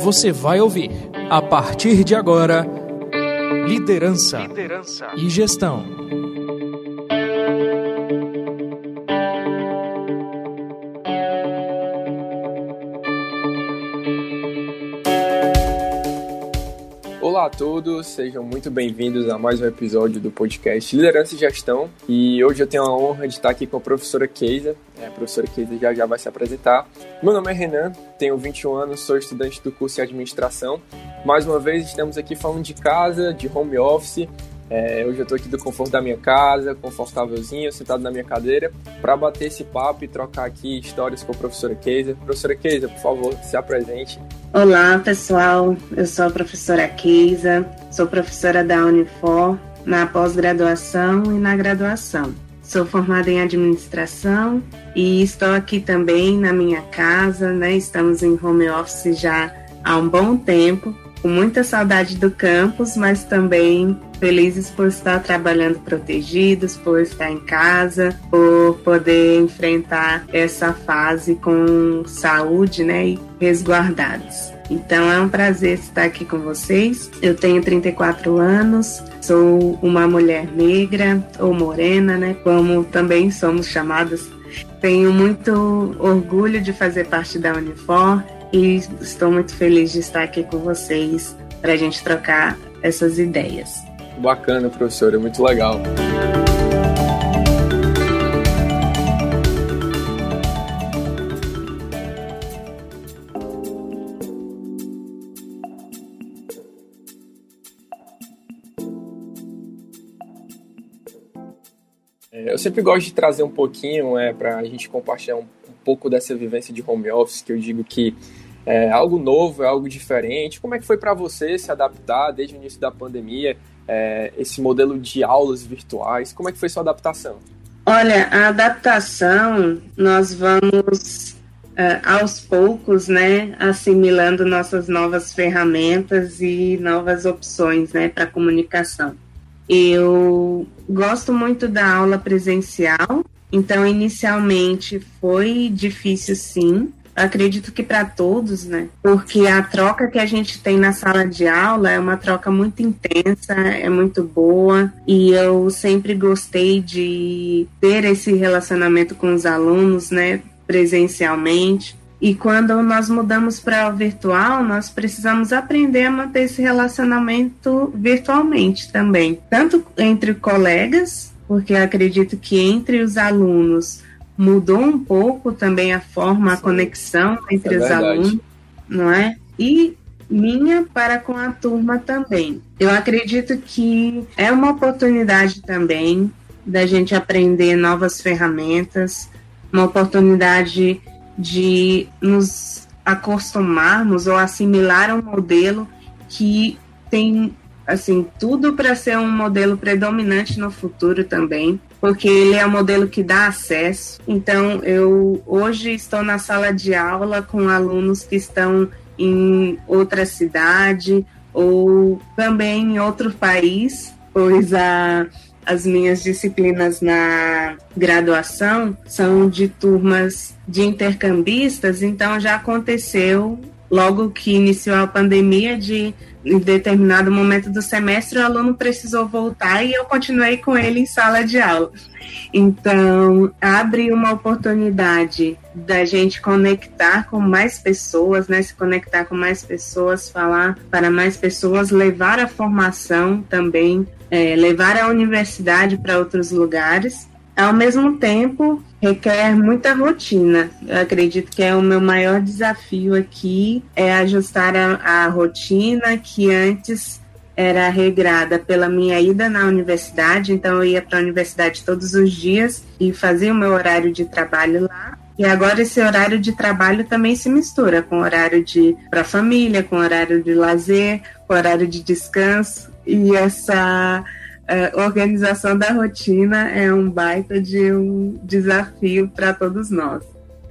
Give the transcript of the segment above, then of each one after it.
Você vai ouvir, a partir de agora, Liderança, Liderança. e Gestão. Olá a todos, sejam muito bem-vindos a mais um episódio do podcast Liderança e Gestão. E hoje eu tenho a honra de estar aqui com a professora Keisa. Professora Keisa já já vai se apresentar. Meu nome é Renan, tenho 21 anos, sou estudante do curso de Administração. Mais uma vez estamos aqui falando de casa, de home office é, hoje eu estou aqui do conforto da minha casa, confortávelzinho, sentado na minha cadeira, para bater esse papo e trocar aqui histórias com a professora Keisa. Professora Keisa, por favor, se apresente. Olá, pessoal. Eu sou a professora Keisa, sou professora da Unifor na pós-graduação e na graduação. Sou formada em administração e estou aqui também na minha casa, né? Estamos em home office já há um bom tempo, com muita saudade do campus, mas também felizes por estar trabalhando protegidos, por estar em casa, por poder enfrentar essa fase com saúde, né, e resguardados. Então é um prazer estar aqui com vocês. Eu tenho 34 anos, sou uma mulher negra ou morena, né, como também somos chamadas. Tenho muito orgulho de fazer parte da Unifor e estou muito feliz de estar aqui com vocês para a gente trocar essas ideias. Bacana, professor, é muito legal. Sempre gosto de trazer um pouquinho é, para a gente compartilhar um, um, pouco dessa vivência de home office, que eu digo que é algo novo, é algo diferente. Como é que foi para você se adaptar desde o início da pandemia? é, esse modelo de aulas virtuais? Como é que foi sua adaptação? Olha, a adaptação nós vamos uh, aos poucos, né, assimilando nossas novas ferramentas e novas opções, né, para comunicação. Eu gosto muito da aula presencial, então inicialmente foi difícil sim, acredito que para todos, né? Porque a troca que a gente tem na sala de aula é uma troca muito intensa, é muito boa, e eu sempre gostei de ter esse relacionamento com os alunos, né, presencialmente. E quando nós mudamos para o virtual, nós precisamos aprender a manter esse relacionamento virtualmente também, tanto entre colegas, porque acredito que entre os alunos mudou um pouco também a forma, a conexão entre é os alunos, não é? E minha para com a turma também. Eu acredito que é uma oportunidade também da gente aprender novas ferramentas, uma oportunidade de nos acostumarmos ou assimilar um modelo que tem assim tudo para ser um modelo predominante no futuro também porque ele é um modelo que dá acesso. Então, eu hoje estou na sala de aula com alunos que estão em outra cidade ou também em outro país, pois a, as minhas disciplinas na graduação são de turmas de intercambistas, então já aconteceu logo que iniciou a pandemia de em determinado momento do semestre o aluno precisou voltar e eu continuei com ele em sala de aula. Então, abre uma oportunidade da gente conectar com mais pessoas, né? Se conectar com mais pessoas, falar para mais pessoas, levar a formação também, é, levar a universidade para outros lugares. Ao mesmo tempo, requer muita rotina. Eu acredito que é o meu maior desafio aqui é ajustar a, a rotina que antes era regrada pela minha ida na universidade, então eu ia para a universidade todos os dias e fazia o meu horário de trabalho lá. E agora esse horário de trabalho também se mistura com horário de para família, com horário de lazer, com horário de descanso e essa a organização da rotina é um baita de um desafio para todos nós.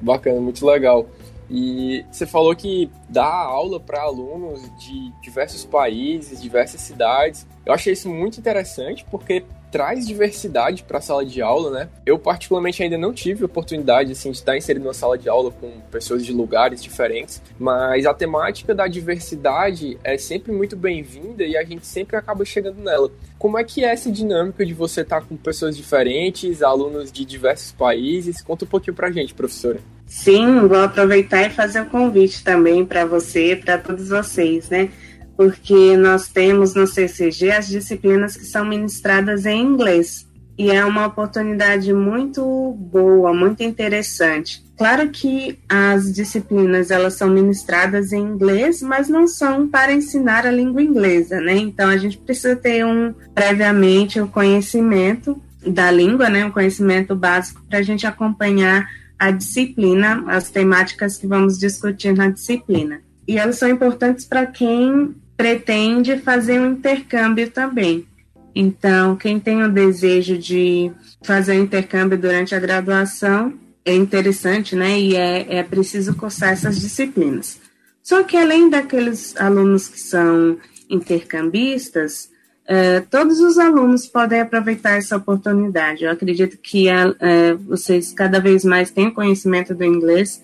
Bacana, muito legal. E você falou que dá aula para alunos de diversos países, diversas cidades. Eu achei isso muito interessante porque traz diversidade para a sala de aula, né? Eu particularmente ainda não tive oportunidade assim de estar inserido numa sala de aula com pessoas de lugares diferentes, mas a temática da diversidade é sempre muito bem-vinda e a gente sempre acaba chegando nela. Como é que é essa dinâmica de você estar com pessoas diferentes, alunos de diversos países? Conta um pouquinho para a gente, professora. Sim, vou aproveitar e fazer o um convite também para você, para todos vocês, né? Porque nós temos no CCG as disciplinas que são ministradas em inglês. E é uma oportunidade muito boa, muito interessante. Claro que as disciplinas elas são ministradas em inglês, mas não são para ensinar a língua inglesa, né? Então a gente precisa ter um previamente o um conhecimento da língua, né? Um conhecimento básico para a gente acompanhar a disciplina, as temáticas que vamos discutir na disciplina. E elas são importantes para quem pretende fazer um intercâmbio também. Então, quem tem o desejo de fazer um intercâmbio durante a graduação é interessante, né? E é, é preciso cursar essas disciplinas. Só que além daqueles alunos que são intercambistas, é, todos os alunos podem aproveitar essa oportunidade. Eu acredito que é, vocês cada vez mais têm conhecimento do inglês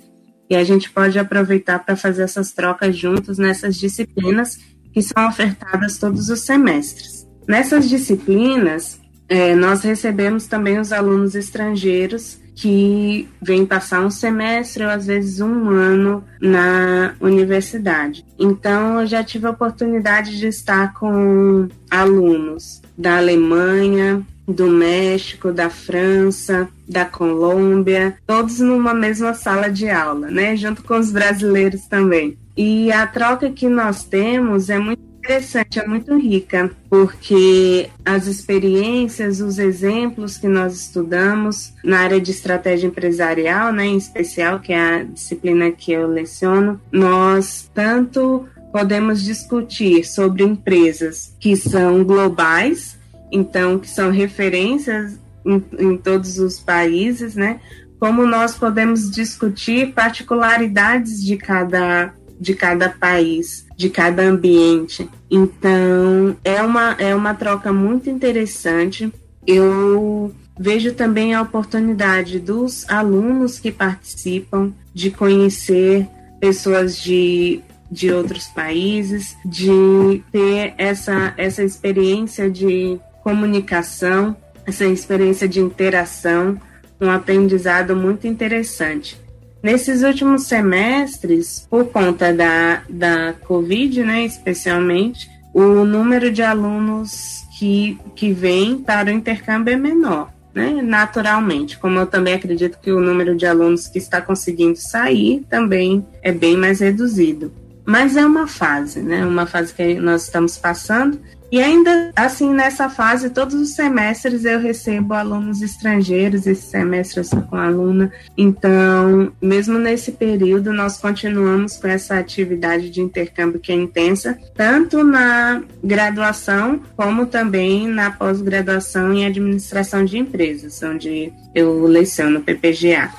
e a gente pode aproveitar para fazer essas trocas juntos nessas disciplinas que são ofertadas todos os semestres. Nessas disciplinas, é, nós recebemos também os alunos estrangeiros que vêm passar um semestre ou às vezes um ano na universidade. Então, eu já tive a oportunidade de estar com alunos da Alemanha, do México, da França, da Colômbia, todos numa mesma sala de aula, né? Junto com os brasileiros também. E a troca que nós temos é muito interessante, é muito rica, porque as experiências, os exemplos que nós estudamos na área de estratégia empresarial, né, em especial, que é a disciplina que eu leciono, nós tanto podemos discutir sobre empresas que são globais, então que são referências em, em todos os países, né? Como nós podemos discutir particularidades de cada de cada país, de cada ambiente. Então, é uma, é uma troca muito interessante. Eu vejo também a oportunidade dos alunos que participam de conhecer pessoas de, de outros países, de ter essa, essa experiência de comunicação, essa experiência de interação, um aprendizado muito interessante. Nesses últimos semestres, por conta da, da Covid, né, especialmente, o número de alunos que, que vem para o intercâmbio é menor, né, naturalmente. Como eu também acredito que o número de alunos que está conseguindo sair também é bem mais reduzido. Mas é uma fase, né, uma fase que nós estamos passando e ainda assim, nessa fase, todos os semestres eu recebo alunos estrangeiros, esse semestre eu sou com aluna. Então, mesmo nesse período, nós continuamos com essa atividade de intercâmbio que é intensa, tanto na graduação, como também na pós-graduação em administração de empresas, onde eu leciono PPGA.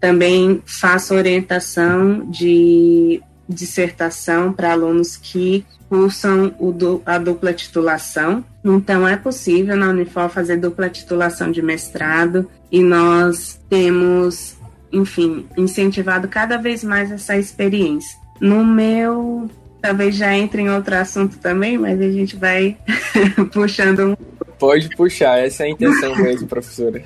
Também faço orientação de dissertação para alunos que cursam o, a dupla titulação. Então, é possível na Unifor fazer dupla titulação de mestrado e nós temos, enfim, incentivado cada vez mais essa experiência. No meu, talvez já entre em outro assunto também, mas a gente vai puxando um. Pode puxar, essa é a intenção mesmo, professora.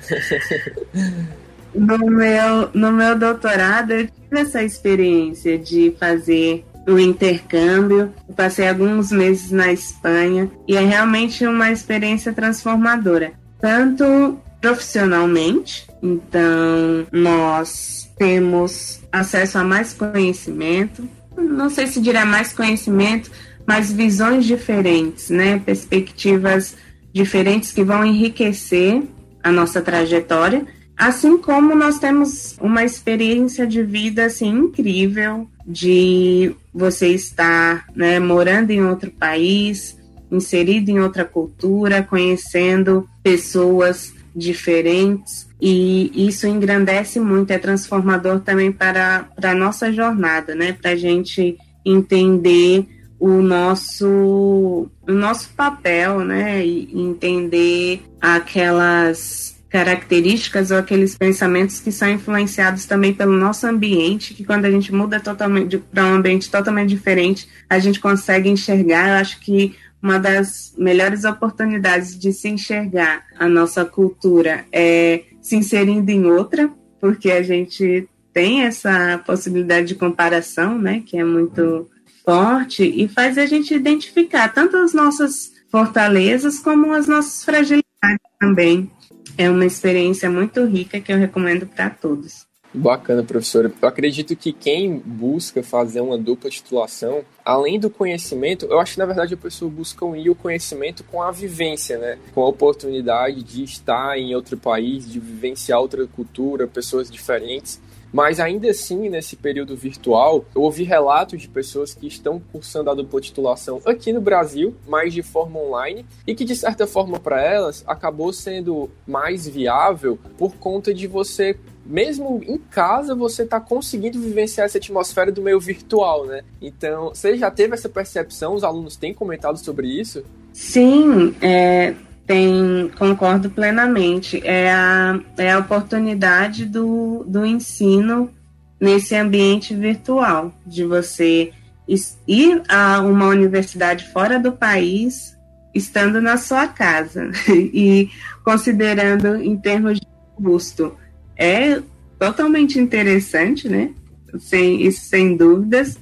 no meu, no meu doutorado, eu essa experiência de fazer o intercâmbio. Eu passei alguns meses na Espanha e é realmente uma experiência transformadora, tanto profissionalmente, então nós temos acesso a mais conhecimento, não sei se dirá mais conhecimento, mas visões diferentes, né? Perspectivas diferentes que vão enriquecer a nossa trajetória Assim como nós temos uma experiência de vida assim incrível de você estar né, morando em outro país, inserido em outra cultura, conhecendo pessoas diferentes e isso engrandece muito, é transformador também para, a nossa jornada, né? Para a gente entender o nosso, o nosso papel, né? E entender aquelas características ou aqueles pensamentos que são influenciados também pelo nosso ambiente, que quando a gente muda totalmente para um ambiente totalmente diferente, a gente consegue enxergar. Eu acho que uma das melhores oportunidades de se enxergar a nossa cultura é se inserindo em outra, porque a gente tem essa possibilidade de comparação, né, que é muito forte e faz a gente identificar tanto as nossas fortalezas como as nossas fragilidades também. É uma experiência muito rica que eu recomendo para todos. Bacana, professora. Eu acredito que quem busca fazer uma dupla titulação, além do conhecimento, eu acho que na verdade a pessoa busca unir o conhecimento com a vivência, né? Com a oportunidade de estar em outro país, de vivenciar outra cultura, pessoas diferentes. Mas ainda assim, nesse período virtual, eu ouvi relatos de pessoas que estão cursando a dupla titulação aqui no Brasil, mas de forma online, e que de certa forma para elas acabou sendo mais viável por conta de você mesmo em casa, você está conseguindo vivenciar essa atmosfera do meio virtual, né? Então, você já teve essa percepção? Os alunos têm comentado sobre isso? Sim, é, tem, concordo plenamente. É a, é a oportunidade do, do ensino nesse ambiente virtual, de você ir a uma universidade fora do país, estando na sua casa, e considerando em termos de custo. É totalmente interessante, né? Sem, isso sem dúvidas.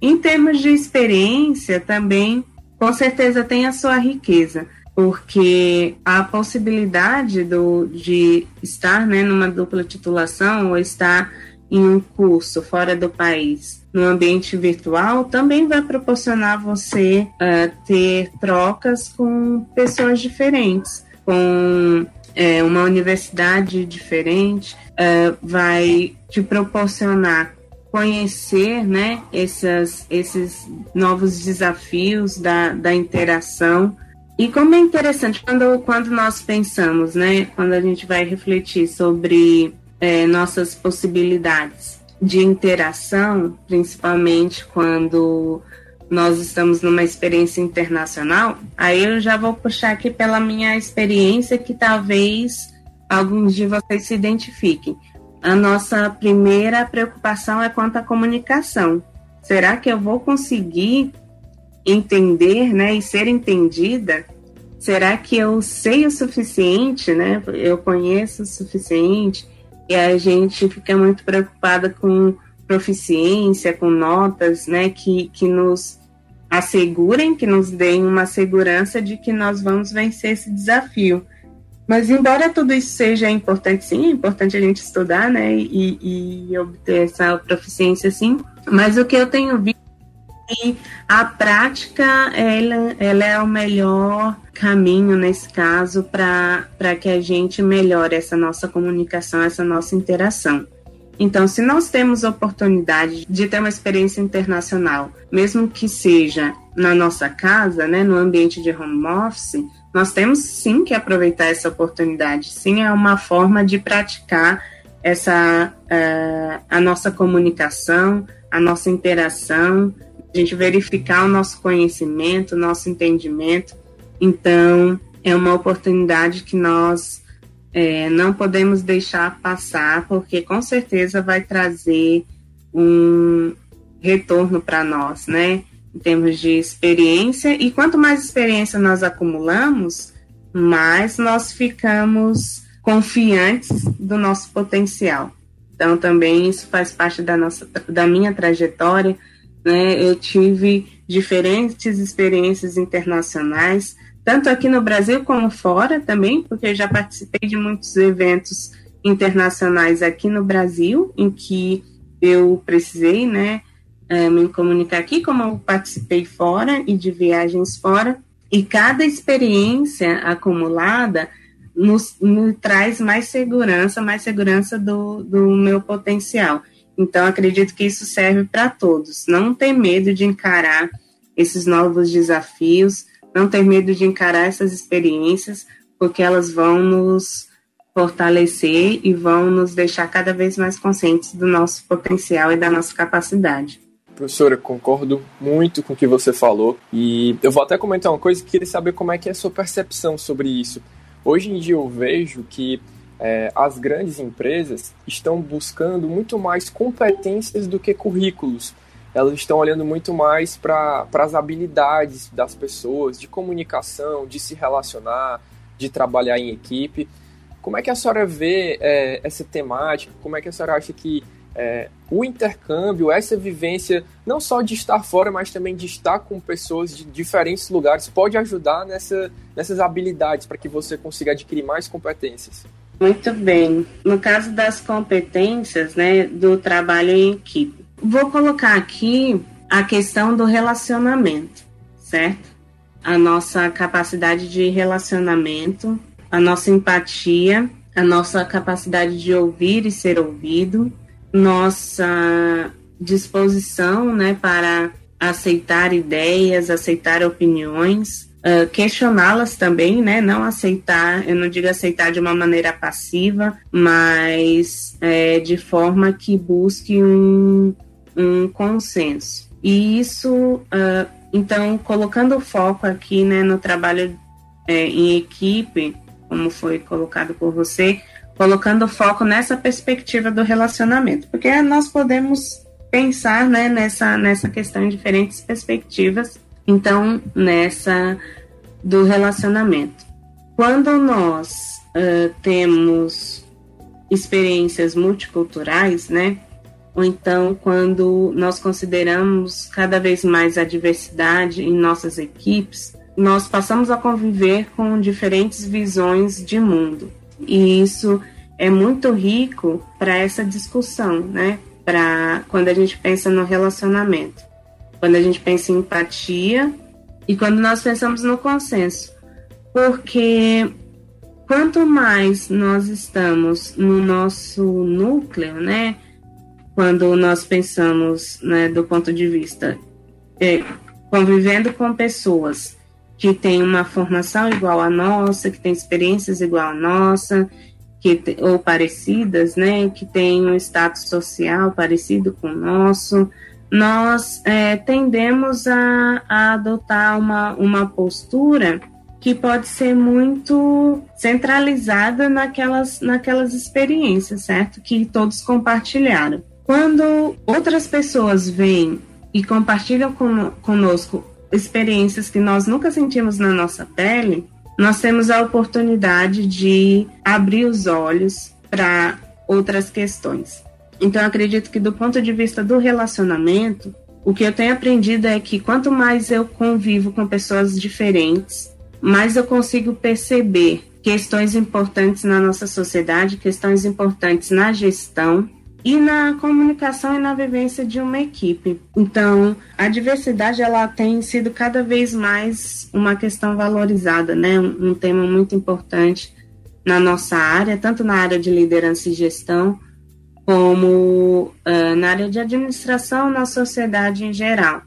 Em termos de experiência, também, com certeza, tem a sua riqueza porque a possibilidade do, de estar né, numa dupla titulação ou estar em um curso fora do país, no ambiente virtual, também vai proporcionar você uh, ter trocas com pessoas diferentes, com é, uma universidade diferente, uh, vai te proporcionar conhecer né, essas, esses novos desafios da, da interação e como é interessante quando, quando nós pensamos, né, quando a gente vai refletir sobre é, nossas possibilidades de interação, principalmente quando nós estamos numa experiência internacional, aí eu já vou puxar aqui pela minha experiência que talvez alguns de vocês se identifiquem. A nossa primeira preocupação é quanto à comunicação. Será que eu vou conseguir entender, né, e ser entendida, será que eu sei o suficiente, né? Eu conheço o suficiente? E a gente fica muito preocupada com proficiência, com notas, né, que, que nos assegurem, que nos deem uma segurança de que nós vamos vencer esse desafio. Mas embora tudo isso seja importante, sim, é importante a gente estudar, né, e, e obter essa proficiência, sim. Mas o que eu tenho visto e a prática ela, ela é o melhor caminho nesse caso para que a gente melhore essa nossa comunicação, essa nossa interação. Então, se nós temos oportunidade de ter uma experiência internacional, mesmo que seja na nossa casa, né, no ambiente de home office, nós temos sim que aproveitar essa oportunidade. Sim, é uma forma de praticar essa uh, a nossa comunicação, a nossa interação, gente verificar o nosso conhecimento, o nosso entendimento. Então, é uma oportunidade que nós é, não podemos deixar passar, porque com certeza vai trazer um retorno para nós, né? Em termos de experiência, e quanto mais experiência nós acumulamos, mais nós ficamos confiantes do nosso potencial. Então, também isso faz parte da, nossa, da minha trajetória né? Eu tive diferentes experiências internacionais, tanto aqui no Brasil como fora também, porque eu já participei de muitos eventos internacionais aqui no Brasil, em que eu precisei, né, eh, me comunicar aqui, como eu participei fora e de viagens fora, e cada experiência acumulada nos, traz mais segurança, mais segurança do, do meu potencial. Então, acredito que isso serve para todos. Não ter medo de encarar esses novos desafios, não ter medo de encarar essas experiências, porque elas vão nos fortalecer e vão nos deixar cada vez mais conscientes do nosso potencial e da nossa capacidade. Professora, concordo muito com o que você falou e eu vou até comentar uma coisa que queria saber como é que é a sua percepção sobre isso. Hoje em dia eu vejo que é, as grandes empresas estão buscando muito mais competências do que currículos. Elas estão olhando muito mais para as habilidades das pessoas, de comunicação, de se relacionar, de trabalhar em equipe. Como é que a senhora vê é, essa temática? Como é que a senhora acha que é, o intercâmbio, essa vivência, não só de estar fora, mas também de estar com pessoas de diferentes lugares, pode ajudar nessa, nessas habilidades para que você consiga adquirir mais competências? Muito bem. No caso das competências, né, do trabalho em equipe, vou colocar aqui a questão do relacionamento, certo? A nossa capacidade de relacionamento, a nossa empatia, a nossa capacidade de ouvir e ser ouvido, nossa disposição, né, para aceitar ideias, aceitar opiniões, questioná-las também, né? Não aceitar, eu não digo aceitar de uma maneira passiva, mas é, de forma que busque um, um consenso. E isso, uh, então, colocando o foco aqui, né, no trabalho é, em equipe, como foi colocado por você, colocando foco nessa perspectiva do relacionamento, porque nós podemos pensar né, nessa, nessa questão em diferentes perspectivas então, nessa do relacionamento. Quando nós uh, temos experiências multiculturais, né? Ou então, quando nós consideramos cada vez mais a diversidade em nossas equipes, nós passamos a conviver com diferentes visões de mundo. E isso é muito rico para essa discussão, né? Para quando a gente pensa no relacionamento quando a gente pensa em empatia e quando nós pensamos no consenso. Porque quanto mais nós estamos no nosso núcleo, né? Quando nós pensamos né, do ponto de vista é, convivendo com pessoas que têm uma formação igual à nossa, que têm experiências igual à nossa, que, ou parecidas, né? Que têm um status social parecido com o nosso, nós é, tendemos a, a adotar uma, uma postura que pode ser muito centralizada naquelas, naquelas experiências, certo? Que todos compartilharam. Quando outras pessoas vêm e compartilham com, conosco experiências que nós nunca sentimos na nossa pele, nós temos a oportunidade de abrir os olhos para outras questões. Então, acredito que do ponto de vista do relacionamento, o que eu tenho aprendido é que quanto mais eu convivo com pessoas diferentes, mais eu consigo perceber questões importantes na nossa sociedade, questões importantes na gestão e na comunicação e na vivência de uma equipe. Então, a diversidade ela tem sido cada vez mais uma questão valorizada, né? Um, um tema muito importante na nossa área, tanto na área de liderança e gestão, como uh, na área de administração na sociedade em geral.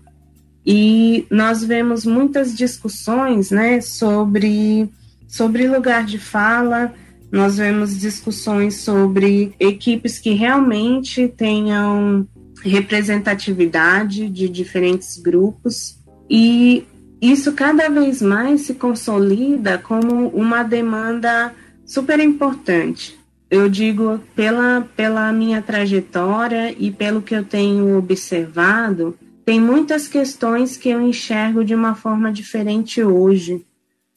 E nós vemos muitas discussões né, sobre, sobre lugar de fala, nós vemos discussões sobre equipes que realmente tenham representatividade de diferentes grupos, e isso cada vez mais se consolida como uma demanda super importante eu digo pela, pela minha trajetória e pelo que eu tenho observado, tem muitas questões que eu enxergo de uma forma diferente hoje,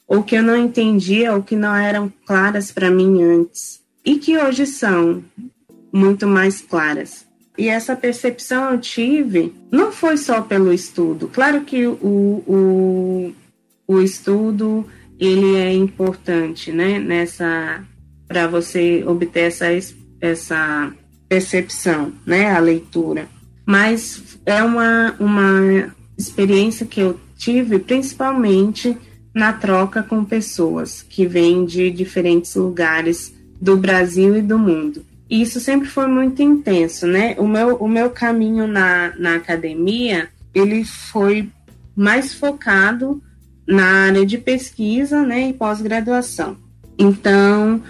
ou que eu não entendia, ou que não eram claras para mim antes, e que hoje são muito mais claras. E essa percepção eu tive não foi só pelo estudo. Claro que o, o, o estudo ele é importante, né? Nessa para você obter essa, essa percepção, né, a leitura. Mas é uma, uma experiência que eu tive principalmente na troca com pessoas que vêm de diferentes lugares do Brasil e do mundo. E isso sempre foi muito intenso, né? O meu, o meu caminho na, na academia, ele foi mais focado na área de pesquisa, né, e pós-graduação. Então,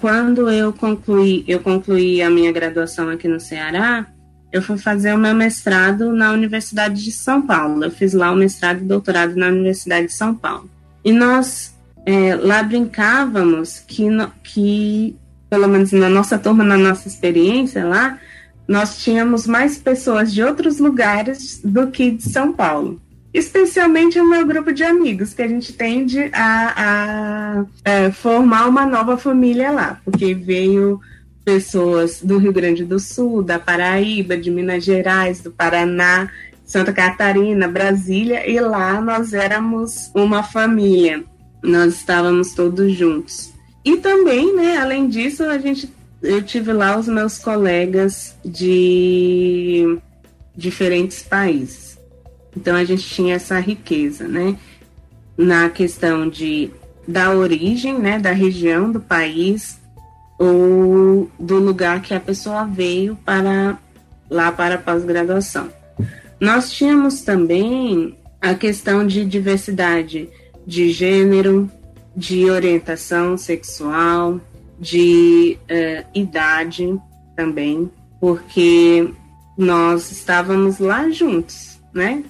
quando eu concluí, eu concluí a minha graduação aqui no Ceará, eu fui fazer o meu mestrado na Universidade de São Paulo. Eu fiz lá o mestrado e doutorado na Universidade de São Paulo. E nós é, lá brincávamos que, que, pelo menos na nossa turma, na nossa experiência lá, nós tínhamos mais pessoas de outros lugares do que de São Paulo. Especialmente o meu grupo de amigos, que a gente tende a, a, é, formar uma nova família lá, porque veio pessoas do Rio Grande do Sul, da Paraíba, de Minas Gerais, do Paraná, Santa Catarina, Brasília, e lá nós éramos uma família. Nós estávamos todos juntos. E também, né, além disso, a gente eu tive lá os meus colegas de diferentes países. Então a gente tinha essa riqueza, né? Na questão de da origem, né, da região do país, ou do lugar que a pessoa veio para lá para a pós-graduação. Nós tínhamos também a questão de diversidade de gênero, de orientação sexual, de uh, idade também, porque nós estávamos lá juntos, né?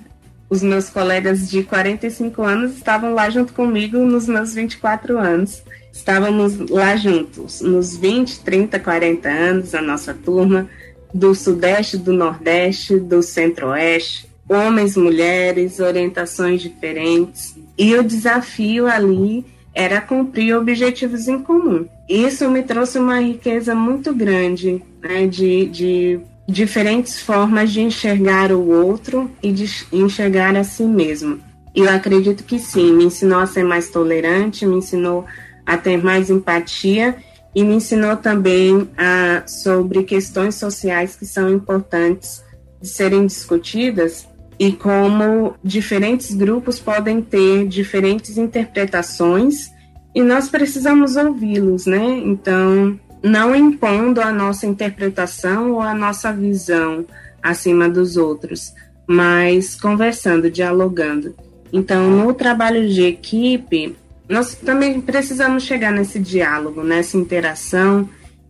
Os meus colegas de 45 anos estavam lá junto comigo nos meus 24 anos estávamos lá juntos, nos 20, 30, 40 anos, a nossa turma, do Sudeste, do Nordeste, do Centro-Oeste, homens, mulheres, orientações diferentes. E o desafio ali era cumprir objetivos em comum. Isso me trouxe uma riqueza muito grande né, de, de diferentes formas de enxergar o outro e de enxergar a si mesmo. E eu acredito que sim, me ensinou a ser mais tolerante, me ensinou a ter mais empatia e me ensinou também a, sobre questões sociais que são importantes de serem discutidas e como diferentes grupos podem ter diferentes interpretações e nós precisamos ouvi-los, né? Então, não impondo a nossa interpretação ou a nossa visão acima dos outros, mas conversando, dialogando. Então, no trabalho de equipe, nós também precisamos chegar nesse diálogo, nessa interação,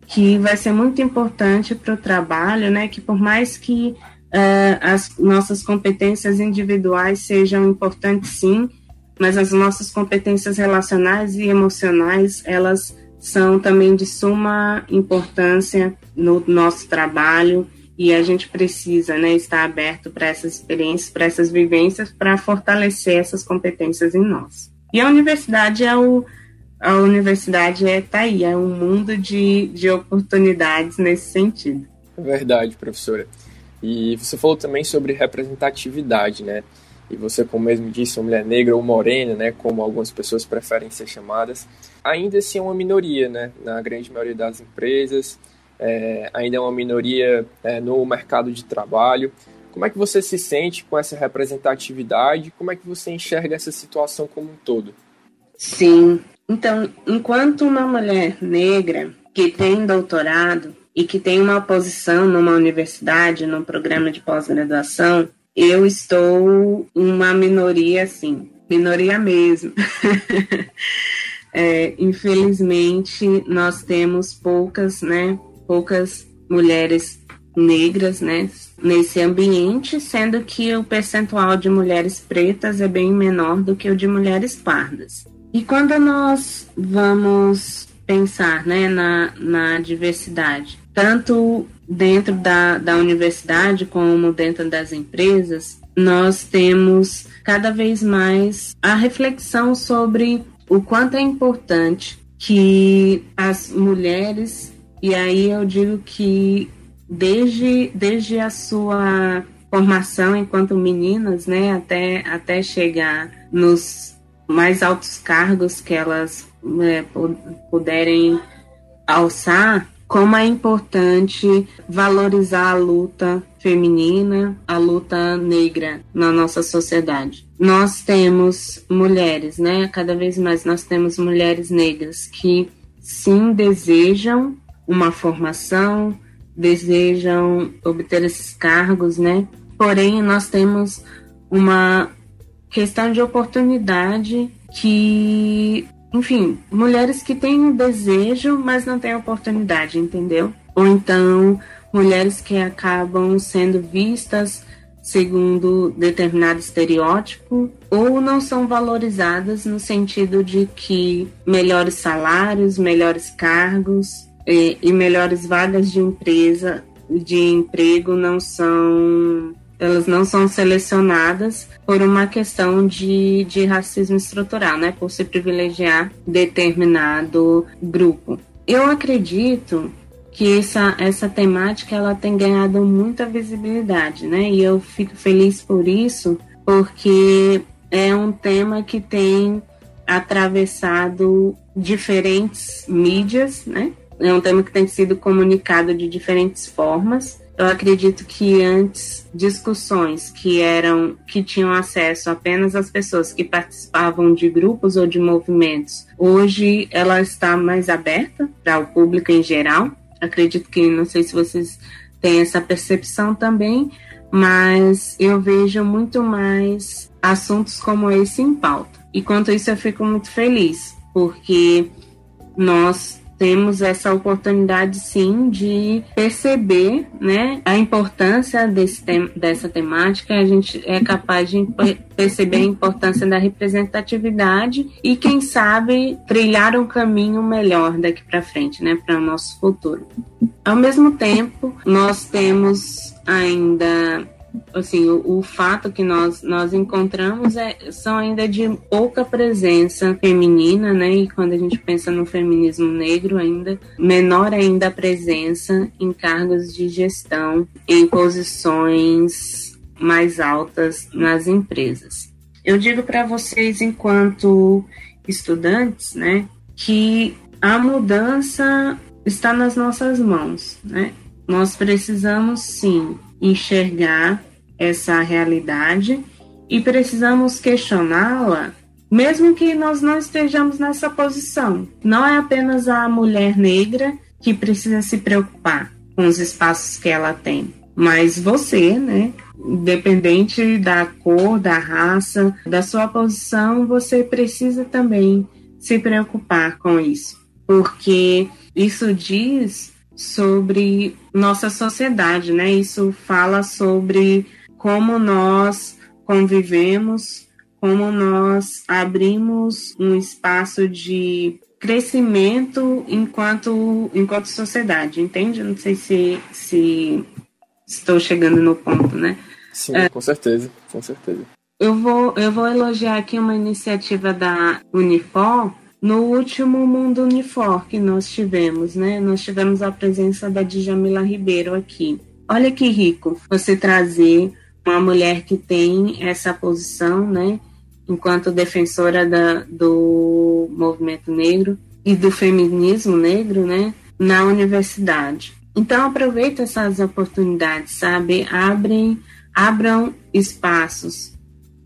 que vai ser muito importante para o trabalho, né? Que por mais que uh, as nossas competências individuais sejam importantes, sim, mas as nossas competências relacionais e emocionais, elas são também de suma importância no nosso trabalho e a gente precisa né, estar aberto para essas experiências, para essas vivências, para fortalecer essas competências em nós. E a universidade é o a universidade é tá aí, é um mundo de, de oportunidades nesse sentido. Verdade, professora. E você falou também sobre representatividade, né? E você, como mesmo disse, uma mulher negra ou morena, né, como algumas pessoas preferem ser chamadas, ainda assim é uma minoria, né, na grande maioria das empresas, é, ainda é uma minoria é, no mercado de trabalho. Como é que você se sente com essa representatividade? Como é que você enxerga essa situação como um todo? Sim. Então, enquanto uma mulher negra que tem doutorado e que tem uma posição numa universidade, num programa de pós-graduação, eu estou uma minoria, assim, minoria mesmo. é, infelizmente, nós temos poucas, né, poucas mulheres negras, né, nesse ambiente, sendo que o percentual de mulheres pretas é bem menor do que o de mulheres pardas. E quando nós vamos pensar né, na, na diversidade, tanto dentro da, da universidade como dentro das empresas, nós temos cada vez mais a reflexão sobre o quanto é importante que as mulheres, e aí eu digo que desde, desde a sua formação enquanto meninas, né, até, até chegar nos mais altos cargos que elas né, puderem alçar, como é importante valorizar a luta feminina, a luta negra na nossa sociedade. Nós temos mulheres, né? Cada vez mais nós temos mulheres negras que sim desejam uma formação, desejam obter esses cargos, né? Porém, nós temos uma questão de oportunidade que, enfim, mulheres que têm um desejo, mas não têm oportunidade, entendeu? Ou então mulheres que acabam sendo vistas segundo determinado estereótipo ou não são valorizadas no sentido de que melhores salários, melhores cargos e, e melhores vagas de empresa de emprego não são elas não são selecionadas por uma questão de, de racismo estrutural, né? Por se privilegiar determinado grupo. Eu acredito que essa, essa temática ela tem ganhado muita visibilidade, né? E eu fico feliz por isso, porque é um tema que tem atravessado diferentes mídias, né? É um tema que tem sido comunicado de diferentes formas eu acredito que antes discussões que eram que tinham acesso apenas às pessoas que participavam de grupos ou de movimentos, hoje ela está mais aberta para o público em geral. Acredito que não sei se vocês têm essa percepção também, mas eu vejo muito mais assuntos como esse em pauta. E quanto isso eu fico muito feliz, porque nós temos essa oportunidade sim de perceber né, a importância desse tem, dessa temática, a gente é capaz de perceber a importância da representatividade e, quem sabe, trilhar um caminho melhor daqui para frente, né, para o nosso futuro. Ao mesmo tempo, nós temos ainda assim, o, o, fato que nós, nós encontramos é, são ainda de pouca presença feminina, né? E quando a gente pensa no feminismo negro, ainda menor ainda a presença em cargos de gestão, em posições mais altas nas empresas. Eu digo para vocês, enquanto estudantes, né, que a mudança está nas nossas mãos, né? Nós precisamos sim enxergar essa realidade e precisamos questioná-la, mesmo que nós não estejamos nessa posição. Não é apenas a mulher negra que precisa se preocupar com os espaços que ela tem, mas você, né? Independente da cor, da raça, da sua posição, você precisa também se preocupar com isso, porque isso diz sobre nossa sociedade, né? Isso fala sobre como nós convivemos, como nós abrimos um espaço de crescimento enquanto enquanto sociedade, entende? Não sei se, se estou chegando no ponto, né? Sim, é, com certeza, com certeza. Eu vou, eu vou elogiar aqui uma iniciativa da Unifor, no último Mundo Unifor que nós tivemos, né? Nós tivemos a presença da Djamila Ribeiro aqui. Olha que rico você trazer uma mulher que tem essa posição, né? Enquanto defensora da, do movimento negro e do feminismo negro, né? Na universidade. Então aproveita essas oportunidades, sabe? Abrem, abram espaços,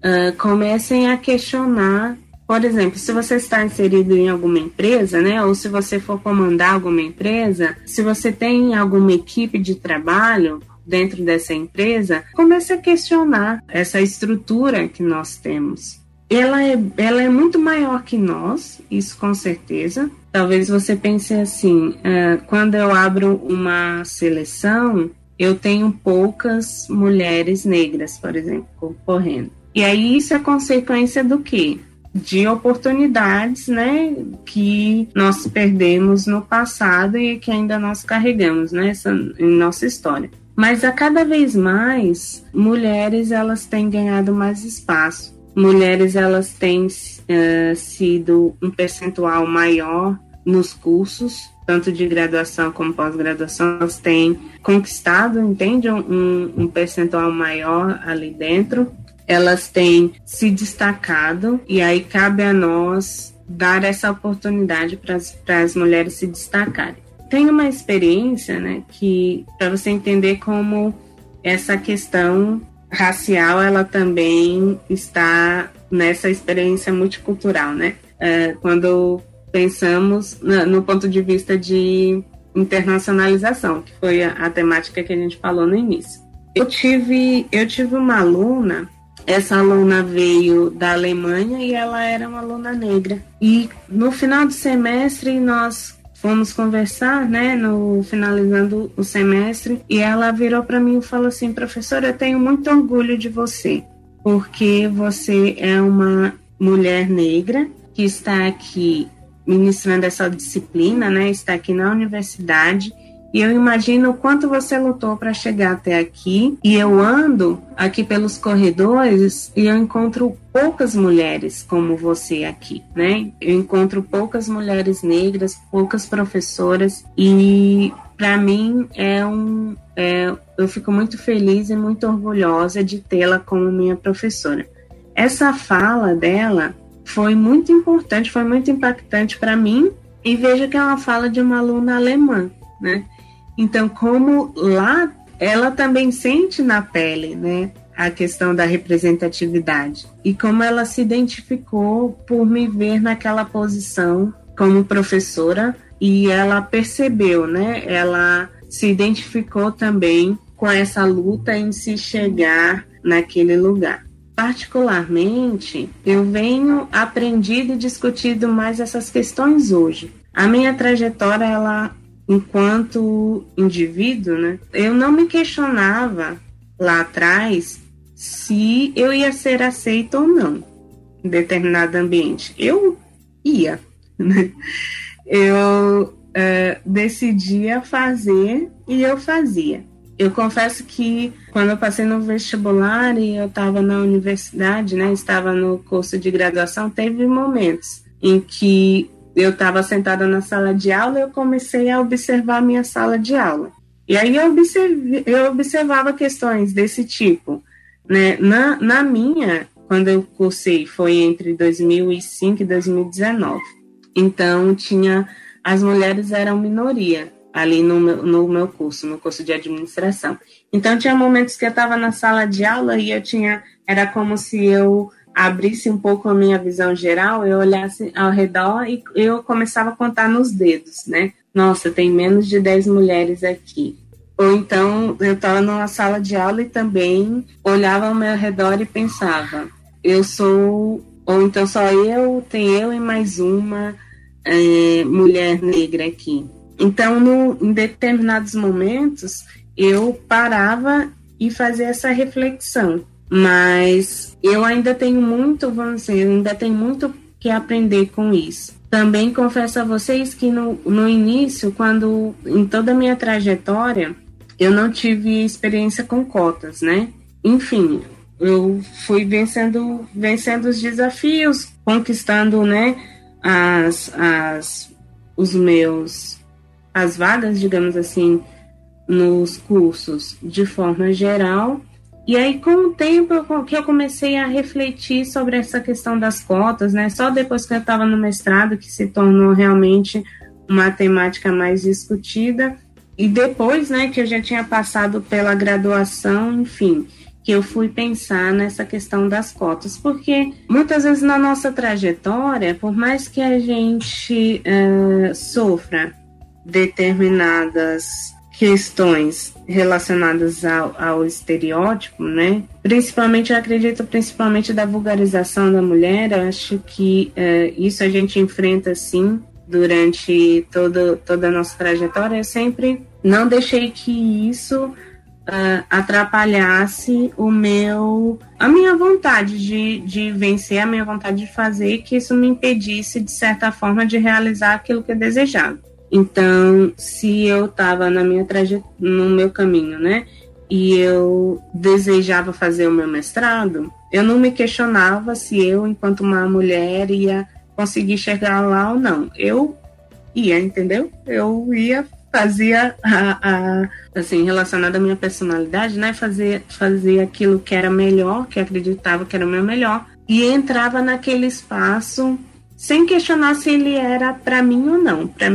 uh, comecem a questionar por exemplo, se você está inserido em alguma empresa, né, ou se você for comandar alguma empresa, se você tem alguma equipe de trabalho dentro dessa empresa, comece a questionar essa estrutura que nós temos. Ela é, ela é muito maior que nós, isso com certeza. Talvez você pense assim: uh, quando eu abro uma seleção, eu tenho poucas mulheres negras, por exemplo, concorrendo. E aí isso é consequência do quê? De oportunidades, né, que nós perdemos no passado e que ainda nós carregamos, né, essa, em nossa história. Mas a cada vez mais, mulheres elas têm ganhado mais espaço. Mulheres elas têm uh, sido um percentual maior nos cursos, tanto de graduação como pós-graduação, elas têm conquistado, entende, um, um percentual maior ali dentro elas têm se destacado e aí cabe a nós dar essa oportunidade para as mulheres se destacarem. Tem uma experiência, né, que para você entender como essa questão racial ela também está nessa experiência multicultural, né? É, quando pensamos no, no ponto de vista de internacionalização, que foi a, a temática que a gente falou no início. Eu tive, eu tive uma aluna essa aluna veio da Alemanha e ela era uma aluna negra. E no final do semestre nós fomos conversar, né, no finalizando o semestre, e ela virou para mim e falou assim: "Professora, eu tenho muito orgulho de você, porque você é uma mulher negra que está aqui ministrando essa disciplina, né? Está aqui na universidade e eu imagino o quanto você lutou para chegar até aqui. E eu ando aqui pelos corredores e eu encontro poucas mulheres como você aqui, né? Eu encontro poucas mulheres negras, poucas professoras e para mim é um é, eu fico muito feliz e muito orgulhosa de tê-la como minha professora. Essa fala dela foi muito importante, foi muito impactante para mim e veja que é uma fala de uma aluna alemã, né? Então, como lá ela também sente na pele, né, a questão da representatividade e como ela se identificou por me ver naquela posição como professora e ela percebeu, né? Ela se identificou também com essa luta em se chegar naquele lugar. Particularmente, eu venho aprendido e discutido mais essas questões hoje. A minha trajetória ela enquanto indivíduo, né, eu não me questionava lá atrás se eu ia ser aceita ou não em determinado ambiente. Eu ia, né? Eu uh, decidia fazer e eu fazia. Eu confesso que quando eu passei no vestibular e eu estava na universidade, né, estava no curso de graduação, teve momentos em que eu estava sentada na sala de aula e eu comecei a observar a minha sala de aula. E aí eu, eu observava questões desse tipo. Né? Na, na minha, quando eu cursei, foi entre 2005 e 2019. Então, tinha as mulheres eram minoria ali no meu, no meu curso, no curso de administração. Então, tinha momentos que eu estava na sala de aula e eu tinha, era como se eu abrisse um pouco a minha visão geral, eu olhasse ao redor e eu começava a contar nos dedos, né? Nossa, tem menos de 10 mulheres aqui. Ou então eu estava numa sala de aula e também olhava ao meu redor e pensava, eu sou, ou então só eu, tem eu e mais uma é, mulher negra aqui. Então, no, em determinados momentos, eu parava e fazia essa reflexão mas eu ainda tenho muito, vamos dizer, ainda tenho muito que aprender com isso. Também confesso a vocês que no, no início, quando em toda a minha trajetória, eu não tive experiência com cotas, né? Enfim, eu fui vencendo, vencendo os desafios, conquistando, né, as, as, os meus, as vagas, digamos assim, nos cursos de forma geral e aí, com o tempo, que eu comecei a refletir sobre essa questão das cotas, né? Só depois que eu estava no mestrado que se tornou realmente uma temática mais discutida. E depois, né, que eu já tinha passado pela graduação, enfim, que eu fui pensar nessa questão das cotas, porque muitas vezes na nossa trajetória, por mais que a gente uh, sofra determinadas questões relacionadas ao, ao, estereótipo, né? Principalmente, eu acredito, principalmente da vulgarização da mulher. Eu acho que é, isso a gente enfrenta, sim, durante todo, toda a nossa trajetória. Eu sempre não deixei que isso uh, atrapalhasse o meu, a minha vontade de, de vencer, a minha vontade de fazer, que isso me impedisse, de certa forma, de realizar aquilo que eu desejava. Então, se eu estava na minha trajetória, no meu caminho, né, e eu desejava fazer o meu mestrado, eu não me questionava se eu, enquanto uma mulher, ia conseguir chegar lá ou não. Eu ia, entendeu? Eu ia fazia a, a, assim relacionada à minha personalidade, né? Fazer fazer aquilo que era melhor, que acreditava que era o meu melhor e entrava naquele espaço sem questionar se ele era para mim ou não. Pra,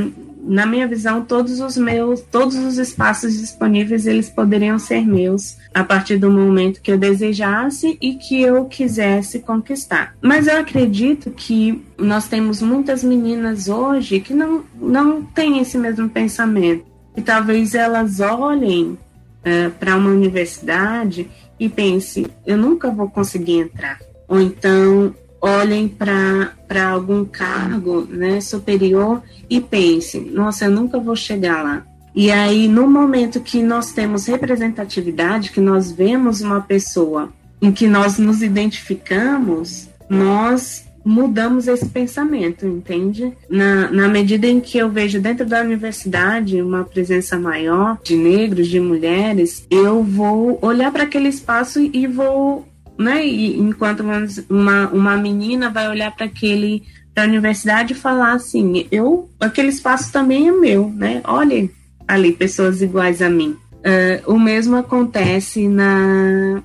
na minha visão, todos os meus, todos os espaços disponíveis, eles poderiam ser meus a partir do momento que eu desejasse e que eu quisesse conquistar. Mas eu acredito que nós temos muitas meninas hoje que não, não têm esse mesmo pensamento. E talvez elas olhem uh, eh, para uma universidade e pensem, eu nunca vou conseguir entrar. Ou então olhem para algum cargo né, superior e pensem: nossa, eu nunca vou chegar lá. E aí, no momento que nós temos representatividade, que nós vemos uma pessoa em que nós nos identificamos, nós mudamos esse pensamento, entende? Na, na medida em que eu vejo dentro da universidade uma presença maior de negros, de mulheres, eu vou olhar para aquele espaço e vou, né? E enquanto uma, uma menina vai olhar para aquele para a universidade e falar assim, eu aquele espaço também é meu, né? Olha ali pessoas iguais a mim. Uh, o mesmo acontece na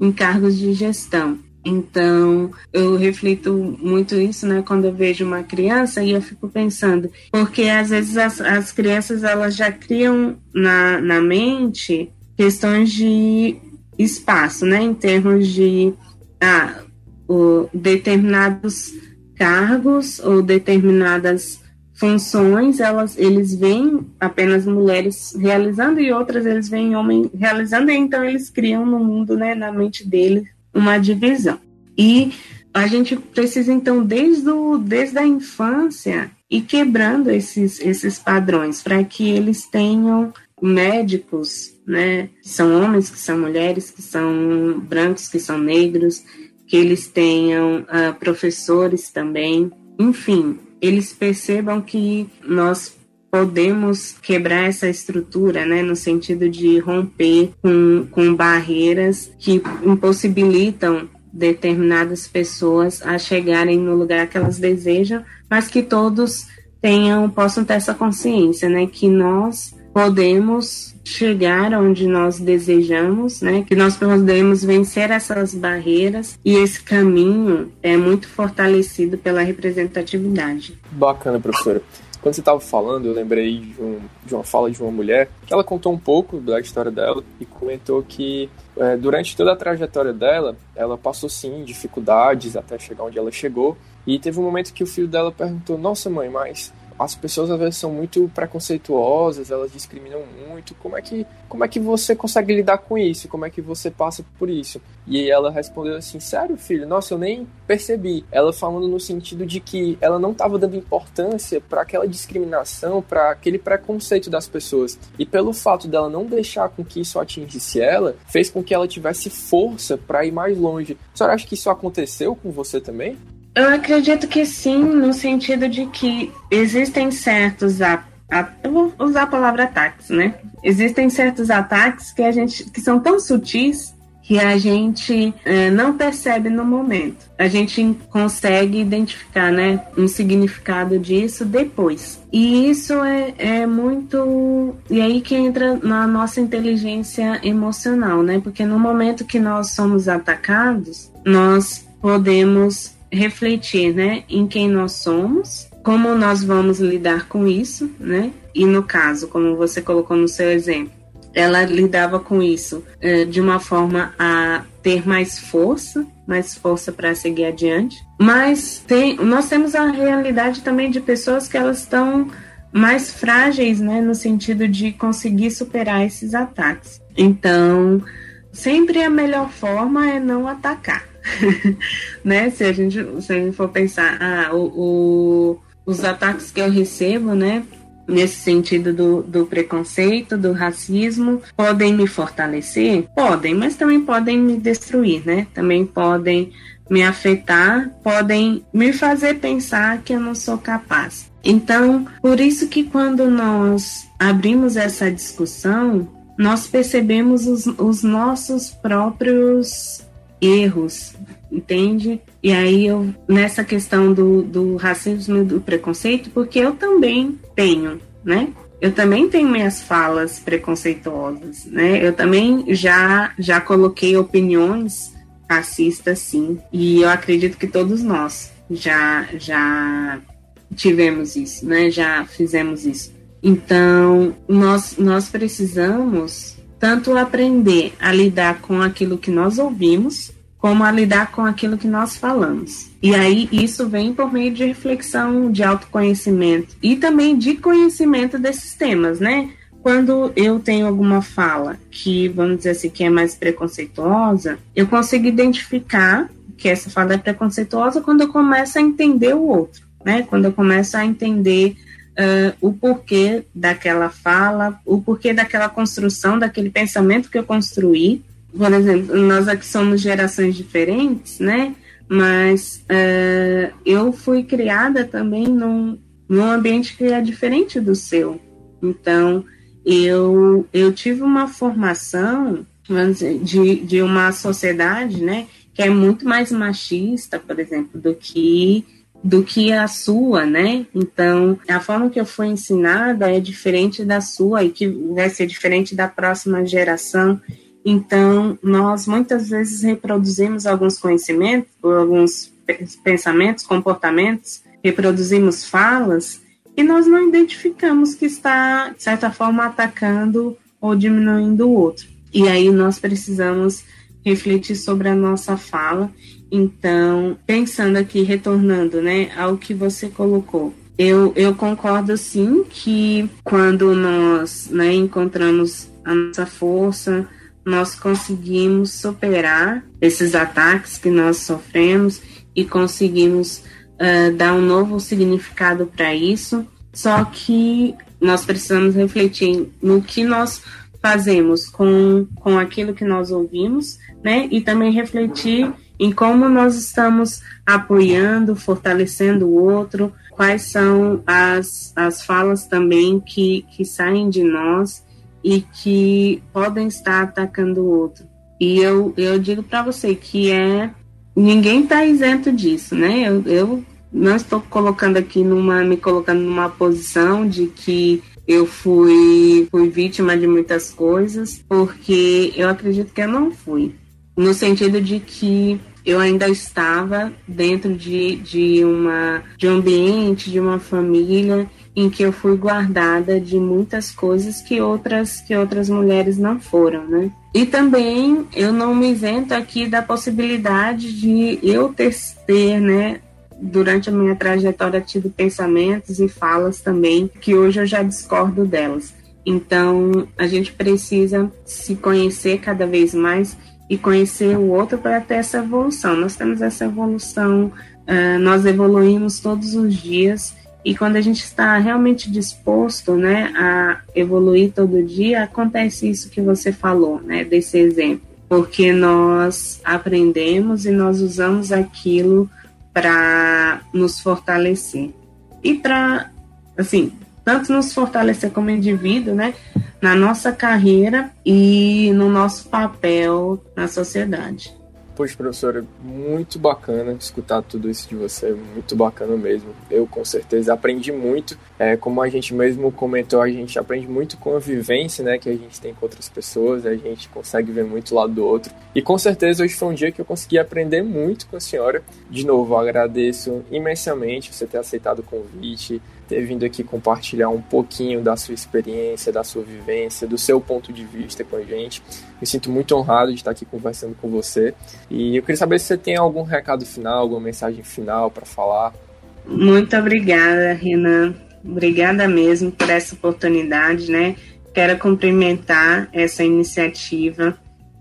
em cargos de gestão. Então, eu reflito muito isso, né, quando eu vejo uma criança e eu fico pensando, porque às vezes as, as crianças elas já criam na, na mente questões de espaço, né, em termos de ah, o, determinados cargos ou determinadas funções, elas, eles veem apenas mulheres realizando e outras eles veem homens realizando, e então eles criam no mundo, né, na mente deles, uma divisão. E a gente precisa, então, desde, o, desde a infância, ir quebrando esses, esses padrões, para que eles tenham médicos, né, que são homens, que são mulheres, que são brancos, que são negros, que eles tenham uh, professores também, enfim, eles percebam que nós podemos quebrar essa estrutura, né, no sentido de romper com, com barreiras que impossibilitam determinadas pessoas a chegarem no lugar que elas desejam, mas que todos tenham possam ter essa consciência, né, que nós podemos chegar onde nós desejamos, né? Que nós podemos vencer essas barreiras e esse caminho é muito fortalecido pela representatividade. Bacana, professora. Quando você estava falando, eu lembrei de, um, de, uma fala de uma mulher que ela contou um pouco da história dela e comentou que é, durante toda a trajetória dela, ela passou sim dificuldades até chegar onde ela chegou. E teve um momento que o filho dela perguntou: Nossa, mãe, mas as pessoas às vezes são muito preconceituosas, elas discriminam muito. Como é que como é que você consegue lidar com isso? Como é que você passa por isso? E ela respondeu assim: "Sério, filho? Nossa, eu nem percebi". Ela falando no sentido de que ela não estava dando importância para aquela discriminação, para aquele preconceito das pessoas. E pelo fato dela não deixar com que isso atingisse ela, fez com que ela tivesse força para ir mais longe. A senhora acha que isso aconteceu com você também? Eu acredito que sim, no sentido de que existem certos a, a, eu vou usar a palavra ataques, né? Existem certos ataques que a gente que são tão sutis que a gente é, não percebe no momento. A gente consegue identificar, né, um significado disso depois. E isso é, é muito. E aí que entra na nossa inteligência emocional, né? Porque no momento que nós somos atacados, nós podemos refletir, né, em quem nós somos, como nós vamos lidar com isso, né? E no caso, como você colocou no seu exemplo, ela lidava com isso é, de uma forma a ter mais força, mais força para seguir adiante. Mas tem, nós temos a realidade também de pessoas que elas estão mais frágeis, né, no sentido de conseguir superar esses ataques. Então, sempre a melhor forma é não atacar. né? Se a, gente, se a gente for pensar, ah, o, o, os ataques que eu recebo, né? Nesse sentido do, do preconceito, do racismo, podem me fortalecer? Podem, mas também podem me destruir, né? Também podem me afetar, podem me fazer pensar que eu não sou capaz. Então, por isso que quando nós abrimos essa discussão, nós percebemos os, os nossos próprios erros, entende? E aí eu nessa questão do, do racismo e do preconceito, porque eu também tenho, né? Eu também tenho minhas falas preconceituosas, né? Eu também já já coloquei opiniões racistas, sim. E eu acredito que todos nós já já tivemos isso, né? Já fizemos isso. Então, nós nós precisamos tanto aprender a lidar com aquilo que nós ouvimos, como a lidar com aquilo que nós falamos. E aí isso vem por meio de reflexão, de autoconhecimento e também de conhecimento desses temas, né? Quando eu tenho alguma fala que, vamos dizer assim, que é mais preconceituosa, eu consigo identificar que essa fala é preconceituosa quando eu começo a entender o outro, né? Quando eu começo a entender uh, o porquê daquela fala, o porquê daquela construção, daquele pensamento que eu construí. Por exemplo, nós aqui somos gerações diferentes, né? Mas uh, eu fui criada também num, num ambiente que é diferente do seu. Então, eu, eu tive uma formação dizer, de, de uma sociedade, né, que é muito mais machista, por exemplo, do que do que a sua, né? Então, a forma que eu fui ensinada é diferente da sua e que vai ser diferente da próxima geração. Então, nós muitas vezes reproduzimos alguns conhecimentos, alguns pensamentos, comportamentos, reproduzimos falas e nós não identificamos que está, de certa forma, atacando ou diminuindo o outro. E aí nós precisamos refletir sobre a nossa fala. Então, pensando aqui, retornando né, ao que você colocou, eu, eu concordo sim que quando nós né, encontramos a nossa força, nós conseguimos superar esses ataques que nós sofremos e conseguimos uh, dar um novo significado para isso. Só que nós precisamos refletir no que nós fazemos com, com aquilo que nós ouvimos, né? E também refletir em como nós estamos apoiando, fortalecendo o outro, quais são as, as falas também que, que saem de nós e que podem estar atacando o outro. E eu, eu digo para você que é ninguém está isento disso, né? Eu, eu não estou colocando aqui numa me colocando numa posição de que eu fui, fui vítima de muitas coisas, porque eu acredito que eu não fui. No sentido de que eu ainda estava dentro de, de, uma, de um ambiente, de uma família em que eu fui guardada de muitas coisas que outras que outras mulheres não foram, né? E também eu não me isento aqui da possibilidade de eu ter, ter né, durante a minha trajetória tido pensamentos e falas também que hoje eu já discordo delas. Então, a gente precisa se conhecer cada vez mais e conhecer o outro para ter essa evolução. Nós temos essa evolução, uh, nós evoluímos todos os dias e quando a gente está realmente disposto, né, a evoluir todo dia, acontece isso que você falou, né, desse exemplo, porque nós aprendemos e nós usamos aquilo para nos fortalecer. E para, assim, tanto nos fortalecer como indivíduo, né, na nossa carreira e no nosso papel na sociedade. Poxa, professora, muito bacana escutar tudo isso de você, muito bacana mesmo. Eu, com certeza, aprendi muito. É, como a gente mesmo comentou, a gente aprende muito com a vivência né, que a gente tem com outras pessoas, a gente consegue ver muito lado do outro. E com certeza hoje foi um dia que eu consegui aprender muito com a senhora. De novo, agradeço imensamente você ter aceitado o convite, ter vindo aqui compartilhar um pouquinho da sua experiência, da sua vivência, do seu ponto de vista com a gente. Me sinto muito honrado de estar aqui conversando com você. E eu queria saber se você tem algum recado final, alguma mensagem final para falar. Muito obrigada, Renan. Obrigada mesmo por essa oportunidade, né? Quero cumprimentar essa iniciativa,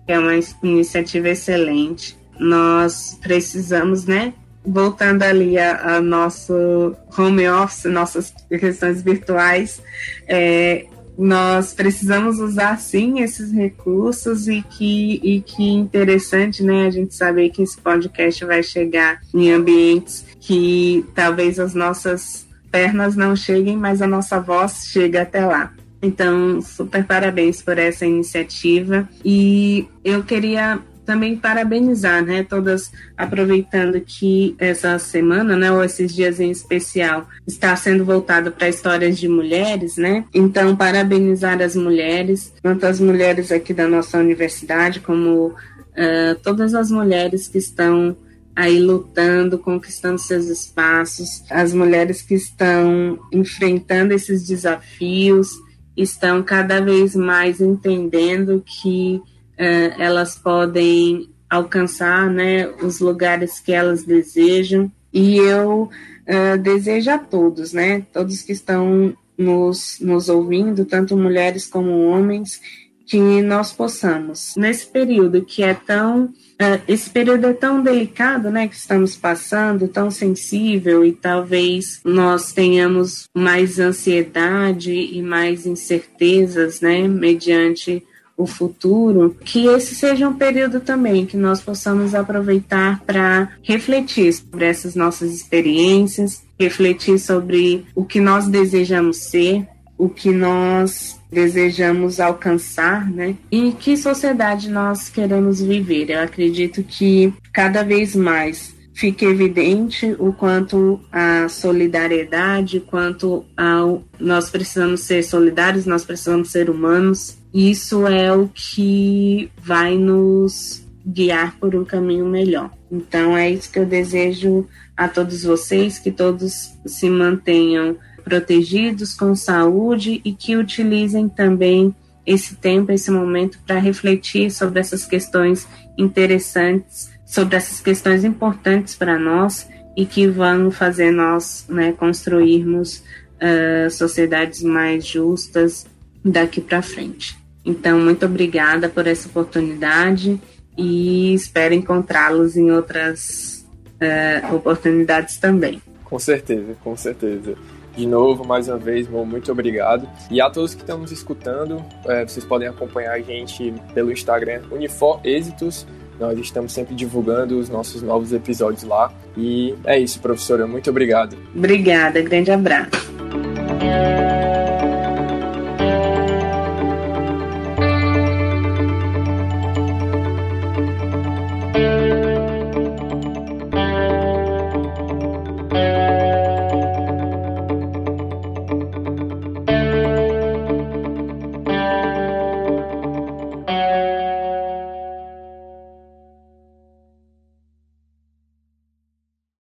que é uma iniciativa excelente. Nós precisamos, né, voltando ali a, a, nosso home office, nossas questões virtuais, é, nós precisamos usar sim esses recursos e que, e que interessante, né? A gente saber que esse podcast vai chegar em ambientes que talvez as nossas pernas não cheguem, mas a nossa voz chega até lá. Então, super parabéns por essa iniciativa. E eu queria também parabenizar, né, todas aproveitando que essa semana, né, ou esses dias em especial, está sendo voltado para histórias de mulheres, né? Então, parabenizar as mulheres, tanto as mulheres aqui da nossa universidade, como uh, todas as mulheres que estão aí lutando, conquistando seus espaços, as mulheres que estão enfrentando esses desafios, estão cada vez mais entendendo que uh, elas podem alcançar né, os lugares que elas desejam. E eu uh, desejo a todos, né, todos que estão nos, nos ouvindo, tanto mulheres como homens, que nós possamos, nesse período que é tão. Uh, esse período é tão delicado, né, que estamos passando, tão sensível, e talvez nós tenhamos mais ansiedade e mais incertezas, né, mediante o futuro, que esse seja um período também que nós possamos aproveitar para refletir sobre essas nossas experiências, refletir sobre o que nós desejamos ser, o que nós desejamos alcançar, né? E que sociedade nós queremos viver. Eu acredito que cada vez mais fica evidente o quanto a solidariedade, quanto ao nós precisamos ser solidários, nós precisamos ser humanos. Isso é o que vai nos guiar por um caminho melhor. Então é isso que eu desejo a todos vocês, que todos se mantenham protegidos, com saúde e que utilizem também esse tempo, esse momento para refletir sobre essas questões interessantes, sobre essas questões importantes para nós e que vão fazer nós né, construirmos uh, sociedades mais justas daqui para frente. Então, muito obrigada por essa oportunidade e espero encontrá-los em outras uh, oportunidades também. Com certeza, com certeza. De novo, mais uma vez, muito obrigado. E a todos que estão nos escutando, é, vocês podem acompanhar a gente pelo Instagram Unifor Êxitos. Nós estamos sempre divulgando os nossos novos episódios lá. E é isso, professora. Muito obrigado. Obrigada, grande abraço.